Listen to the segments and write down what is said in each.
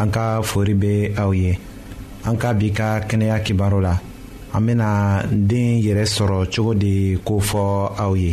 an ka fori bɛ aw ye an ka bi ka kɛnɛya kibaru la an bɛna den yɛrɛ sɔrɔ cogo di ko fɔ aw ye.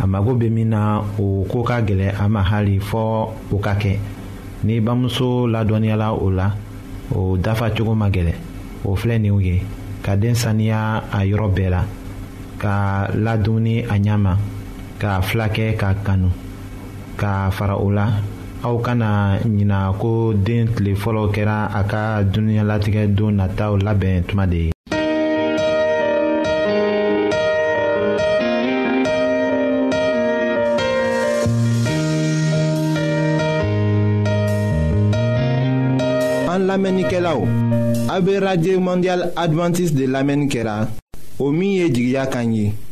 a mago bɛ min na o ko ka gɛlɛn a ma hali fɔ o ka kɛ ni bamuso ladɔnniyala o la o dafa cogo ma gɛlɛn o filɛ ninw ye ka den saniya a yɔrɔ bɛɛ la ka ladumuni a ɲɛ ma k'a fila kɛ k'a kanu k'a fara o la aw kana ɲina ko den tile fɔlɔ kɛra a ka dunuɲalatigɛ don nataw labɛn tuma de ye an lamɛnnikɛlaw a bɛ radio mondial adventiste de lamɛnni kɛra o min ye jigiya kan ye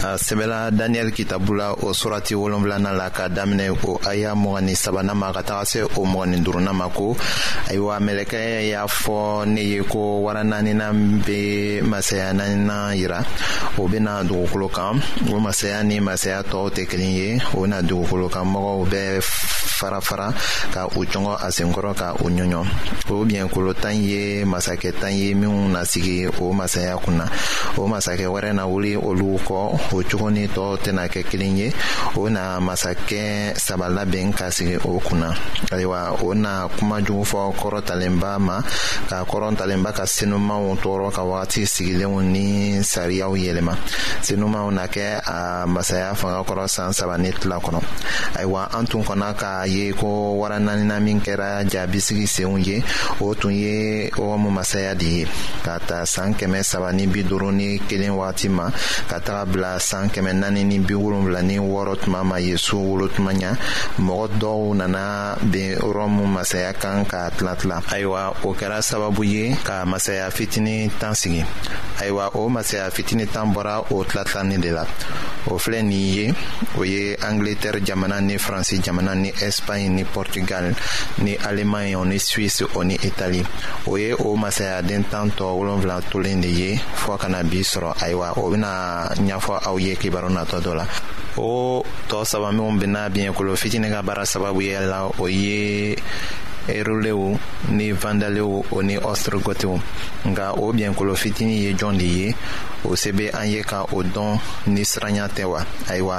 a sɛbɛla daniyɛli kitabu la o surati wolonfilana la ka daminɛ o aya mɔgɔ ni sabana ma ka taga se o mɔgɔ ni duruna ma ko ayiwa mɛlɛkɛ y'a fɔ ne ye ko wara naanina be masaya naanina yira o bena dugukolo kan o masaya ni masaya tɔɔw tɛ kelen ye o na dugukolo kan mɔgɔw bɛɛ fara fara ka u cɔngɔ a senkɔrɔ ka u ɲɔɲɔ o biɲɛkolo tan ye masakɛ tan ye minw na sigi o masaya kun na o masakɛ wɛrɛ na wuli olu kɔ o cogo ni tɔɔw tɛna kɛ kelen ye o na masakɛ saba labɛn ka sigi o kunna ayiwa o na kuma jugu fɔ kɔrɔtalenba ma ka kɔrɔtalenba ka senumaw tɔɔrɔ ka wagati sigilenw ni sariyaw yɛlɛma senumaw na kɛ a masaya fanga kɔrɔ san saba ni tila kɔnɔ ayiwa an tun kɔnɔ ka a ye ko wara naaninan min kɛra jaabisigi senw ye o tun ye ɔgɔmu masaya de ye ka ta san kɛmɛ saba ni bi duuru ni kelen wagati ma ka taga bila san kɛmɛ naani ni bi wolonwula ni wɔɔrɔ tuma ma yesu wolo tuma ɲa mɔgɔ dɔw nana ben rɔmu masaya kan ka tilatila ayiwa o kɛra sababu ye ka masaya fitini tan sigi ayiwa o masaya fitini tan bɔra o tilatilani de la o filɛ nin ye o ye angleterre jamana ni faransi jamana ni espaɲe ni portugal ni alemaɲe o ni suisse o ni itali o ye o masayaden tan tɔ wolonfila tolen de ye fɔɔ kana bi sɔrɔ ayiwa o bena ɲafɔ aw ye kibaru natɔ dɔ la o tɔɔ saba minw bena biɲɛkolo fitini ka baara sababu ye la o ye erolew ni vandalew o ni ɔstrogotew nka o biɲɛkolo fitini ye jɔn de ye o se be an ye ka o dɔn ni siranya tɛ wa ayiwa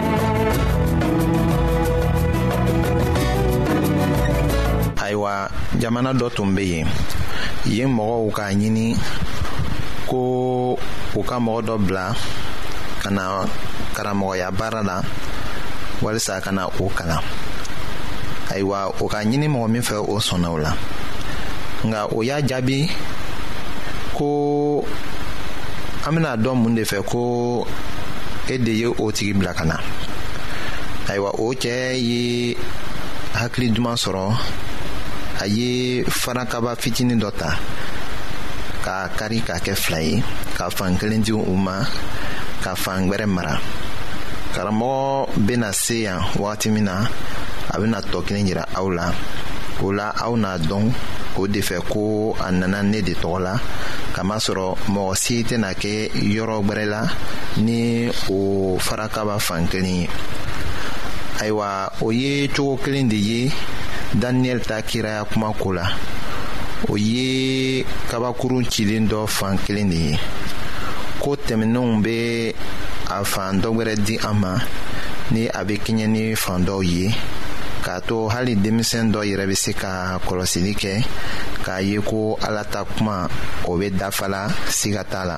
ayiwa jamana dɔ tun bɛ yen yen mɔgɔw k'a ɲini ko u ka mɔgɔ dɔ bila ka na karamɔgɔya baara la walisa ka na o kalan ayiwa o ka ɲini mɔgɔ min fɛ o sɔnna o la nka o y'a jaabi ko an bɛna dɔn mun de fɛ ko e de ye o tigi bila ka na ayiwa o cɛ ye hakili duman sɔrɔ a ye farakaba fitinin dɔ ta k'a kari k'a kɛ fila ye ka fan kelen di u ma ka fan wɛrɛ mara karamɔgɔ bɛna se yan wagati min na a bɛna tɔ kelen jira aw la o la aw n'a dɔn o de fɛ ko a nana ne de tɔgɔ la kamasɔrɔ mɔgɔ si tɛna kɛ yɔrɔ wɛrɛ la ni o farakaba fan kelen ye ayiwa o ye cogo kelen de ye daniyɛli ta kiraya kuma ko la o ye kabakurun cilen dɔ fan kelen de ye ko tɛmɛnenw bɛ a fan dɔ wɛrɛ di an ma ni a bɛ kɛɲɛ ni fan dɔw ye k'a to hali denmisɛn dɔ yɛrɛ bɛ se ka a kɔlɔsili kɛ k'a ye ko ala ta kuma o bɛ dafa la siga t'a la.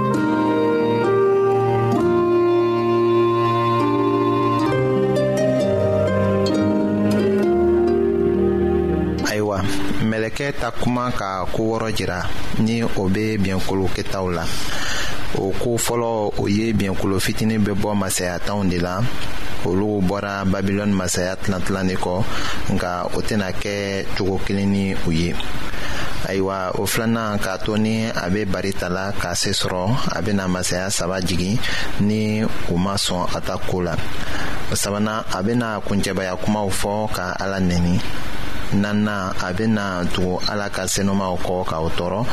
mɛlɛkɛ ta kuma ka ko wɔrɔ jira ni o bɛ biɲɛkolo kɛtaw la o ko fɔlɔ o ye biɲɛkolo fitini bɛ bɔ masaya tanw de la olu bɔra babilɔni masaya tilantilan de kɔ nka o tɛna kɛ cogo kelen ni u ye ayiwa o filanan k'a to ni a bɛ bari ta la k'a se sɔrɔ a bɛna masaya saba jigin ni u ma sɔn a ta ko la sabanan a bɛna kuncɛbaya kumaw fɔ ka ala nɛni naaninan a bɛna tugu ala ka senumaw kɔ k'aw tɔɔrɔ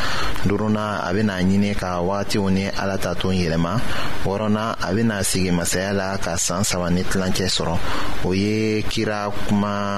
duurunan a bɛna ɲini ka wagatiw ni ala ta ton yɛlɛma wɔɔrɔnan a bɛna sigi masaya la ka saan saba ni tilancɛ sɔrɔ o ye kira kuma